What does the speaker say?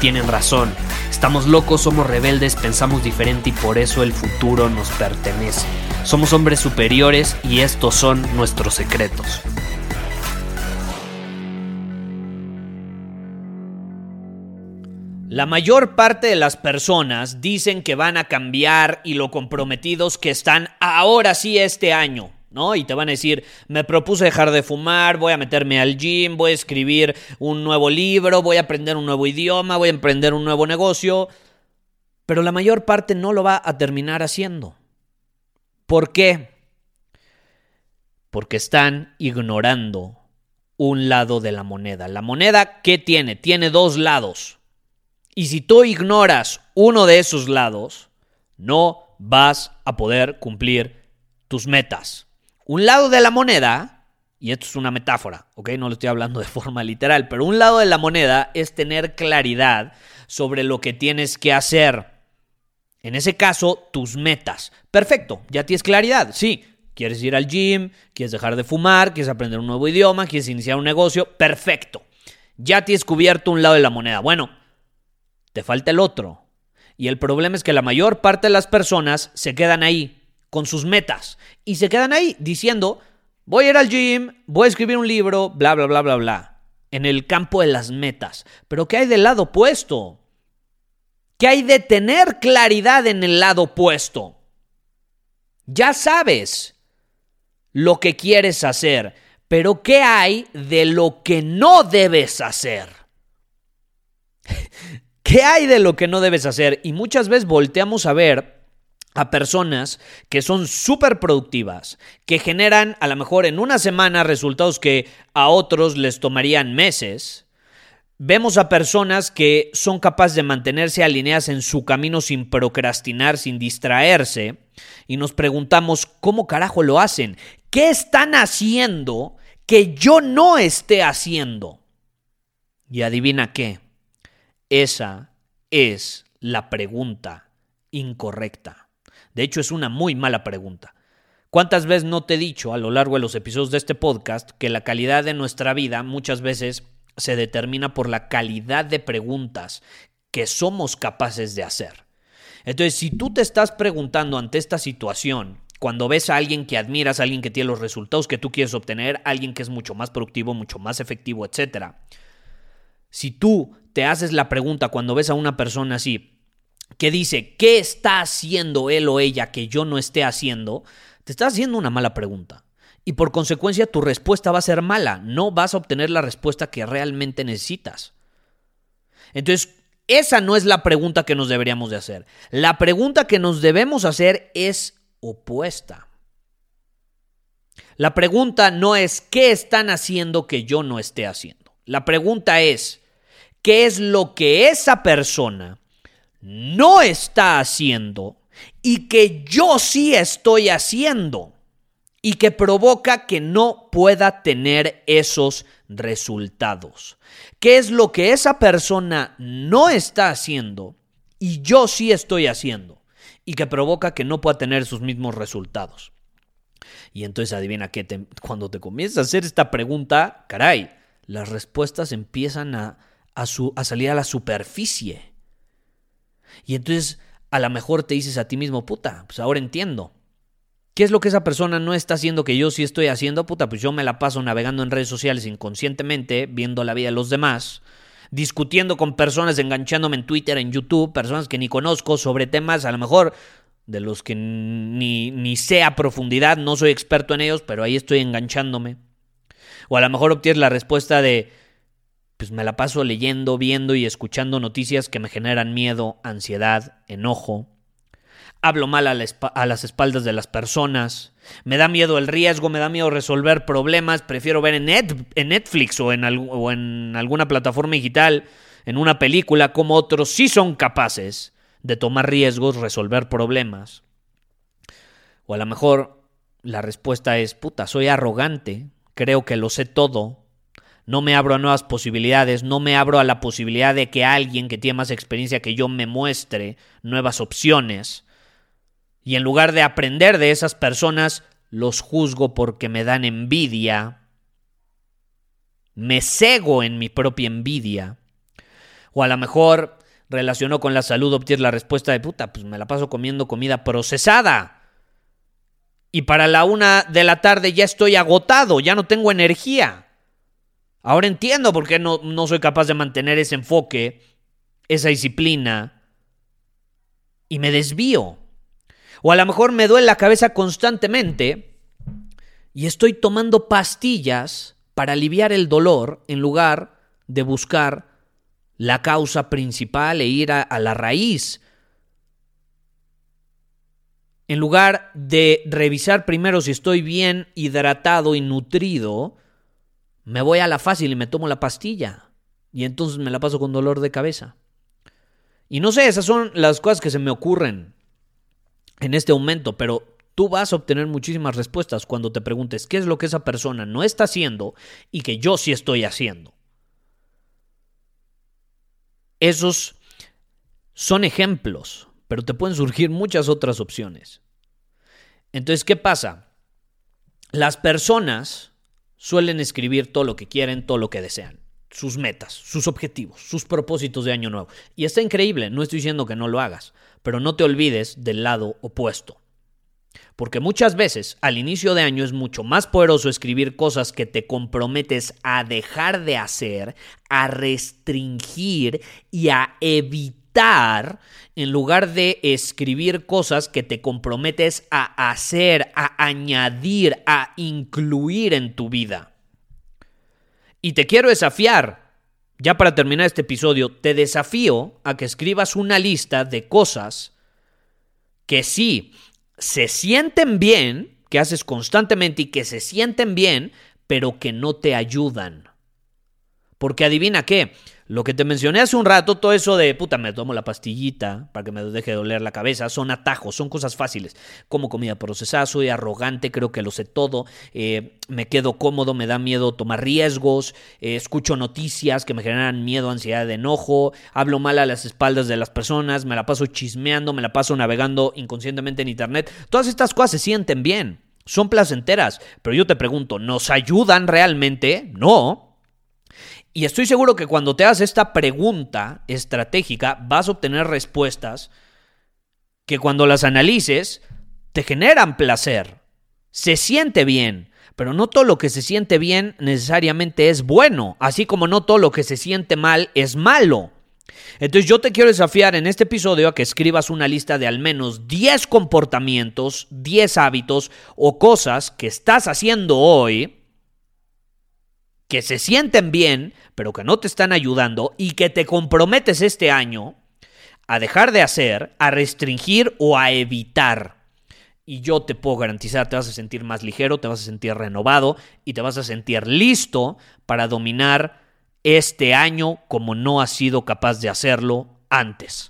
tienen razón. Estamos locos, somos rebeldes, pensamos diferente y por eso el futuro nos pertenece. Somos hombres superiores y estos son nuestros secretos. La mayor parte de las personas dicen que van a cambiar y lo comprometidos que están ahora sí este año. ¿No? Y te van a decir, me propuse dejar de fumar, voy a meterme al gym, voy a escribir un nuevo libro, voy a aprender un nuevo idioma, voy a emprender un nuevo negocio. Pero la mayor parte no lo va a terminar haciendo. ¿Por qué? Porque están ignorando un lado de la moneda. La moneda, ¿qué tiene? Tiene dos lados. Y si tú ignoras uno de esos lados, no vas a poder cumplir tus metas. Un lado de la moneda, y esto es una metáfora, ¿ok? No lo estoy hablando de forma literal, pero un lado de la moneda es tener claridad sobre lo que tienes que hacer. En ese caso, tus metas. Perfecto, ya tienes claridad, sí. Quieres ir al gym, quieres dejar de fumar, quieres aprender un nuevo idioma, quieres iniciar un negocio, perfecto. Ya tienes cubierto un lado de la moneda. Bueno, te falta el otro. Y el problema es que la mayor parte de las personas se quedan ahí, con sus metas, y se quedan ahí diciendo, voy a ir al gym, voy a escribir un libro, bla, bla, bla, bla, bla, en el campo de las metas. Pero ¿qué hay del lado opuesto? ¿Qué hay de tener claridad en el lado opuesto? Ya sabes lo que quieres hacer, pero ¿qué hay de lo que no debes hacer? ¿Qué hay de lo que no debes hacer? Y muchas veces volteamos a ver a personas que son súper productivas, que generan a lo mejor en una semana resultados que a otros les tomarían meses. Vemos a personas que son capaces de mantenerse alineadas en su camino sin procrastinar, sin distraerse, y nos preguntamos cómo carajo lo hacen, qué están haciendo que yo no esté haciendo. Y adivina qué, esa es la pregunta incorrecta. De hecho, es una muy mala pregunta. ¿Cuántas veces no te he dicho a lo largo de los episodios de este podcast que la calidad de nuestra vida muchas veces se determina por la calidad de preguntas que somos capaces de hacer? Entonces, si tú te estás preguntando ante esta situación, cuando ves a alguien que admiras, a alguien que tiene los resultados que tú quieres obtener, alguien que es mucho más productivo, mucho más efectivo, etcétera, si tú te haces la pregunta cuando ves a una persona así, que dice, ¿qué está haciendo él o ella que yo no esté haciendo? Te estás haciendo una mala pregunta. Y por consecuencia tu respuesta va a ser mala. No vas a obtener la respuesta que realmente necesitas. Entonces, esa no es la pregunta que nos deberíamos de hacer. La pregunta que nos debemos hacer es opuesta. La pregunta no es ¿qué están haciendo que yo no esté haciendo? La pregunta es qué es lo que esa persona no está haciendo y que yo sí estoy haciendo y que provoca que no pueda tener esos resultados. ¿Qué es lo que esa persona no está haciendo y yo sí estoy haciendo y que provoca que no pueda tener sus mismos resultados? Y entonces adivina que cuando te comienzas a hacer esta pregunta, caray, las respuestas empiezan a a, su, a salir a la superficie. Y entonces a lo mejor te dices a ti mismo, puta, pues ahora entiendo. ¿Qué es lo que esa persona no está haciendo que yo sí estoy haciendo? Puta, pues yo me la paso navegando en redes sociales inconscientemente, viendo la vida de los demás, discutiendo con personas, enganchándome en Twitter, en YouTube, personas que ni conozco sobre temas a lo mejor de los que ni, ni sé a profundidad, no soy experto en ellos, pero ahí estoy enganchándome. O a lo mejor obtienes la respuesta de, pues me la paso leyendo, viendo y escuchando noticias que me generan miedo, ansiedad, enojo, hablo mal a, las espaldas de las personas, me da miedo el riesgo, me da miedo resolver problemas, prefiero ver en, Netflix o en, o en alguna plataforma digital, en una película, como otros sí son capaces de tomar riesgos, resolver problemas. O a lo mejor la respuesta es, puta, soy arrogante, creo que lo sé todo, no me abro a nuevas posibilidades, no me abro a la posibilidad de que alguien que tiene más experiencia que yo me muestre nuevas opciones. Y en lugar de aprender de esas personas, los juzgo porque me dan envidia. Me cego en mi propia envidia. O a lo mejor relacionó con la salud, obtienes la respuesta de puta, pues me la paso comiendo comida procesada. Y para la una de la tarde ya estoy agotado, ya no tengo energía. Ahora entiendo por qué no, no soy capaz de mantener ese enfoque, esa disciplina, y me desvío. O a lo mejor me duele la cabeza constantemente y estoy tomando pastillas para aliviar el dolor en lugar de buscar la causa principal e ir a, a la raíz. En lugar de revisar primero si estoy bien hidratado y nutrido, me voy a la fácil y me tomo la pastilla. Y entonces me la paso con dolor de cabeza. Y no sé, esas son las cosas que se me ocurren en este momento, pero tú vas a obtener muchísimas respuestas cuando te preguntes qué es lo que esa persona no está haciendo y que yo sí estoy haciendo. Esos son ejemplos, pero te pueden surgir muchas otras opciones. Entonces, ¿qué pasa? Las personas suelen escribir todo lo que quieren, todo lo que desean, sus metas, sus objetivos, sus propósitos de año nuevo. Y está increíble, no estoy diciendo que no lo hagas, pero no te olvides del lado opuesto. Porque muchas veces al inicio de año es mucho más poderoso escribir cosas que te comprometes a dejar de hacer, a restringir y a evitar en lugar de escribir cosas que te comprometes a hacer, a añadir, a incluir en tu vida. Y te quiero desafiar, ya para terminar este episodio, te desafío a que escribas una lista de cosas que sí se sienten bien, que haces constantemente y que se sienten bien, pero que no te ayudan. Porque adivina qué, lo que te mencioné hace un rato, todo eso de puta, me tomo la pastillita para que me deje de doler la cabeza, son atajos, son cosas fáciles. Como comida procesada, soy arrogante, creo que lo sé todo, eh, me quedo cómodo, me da miedo tomar riesgos, eh, escucho noticias que me generan miedo, ansiedad, enojo, hablo mal a las espaldas de las personas, me la paso chismeando, me la paso navegando inconscientemente en internet. Todas estas cosas se sienten bien, son placenteras, pero yo te pregunto, ¿nos ayudan realmente? No. Y estoy seguro que cuando te hagas esta pregunta estratégica vas a obtener respuestas que cuando las analices te generan placer. Se siente bien, pero no todo lo que se siente bien necesariamente es bueno, así como no todo lo que se siente mal es malo. Entonces yo te quiero desafiar en este episodio a que escribas una lista de al menos 10 comportamientos, 10 hábitos o cosas que estás haciendo hoy que se sienten bien, pero que no te están ayudando y que te comprometes este año a dejar de hacer, a restringir o a evitar. Y yo te puedo garantizar, te vas a sentir más ligero, te vas a sentir renovado y te vas a sentir listo para dominar este año como no has sido capaz de hacerlo antes.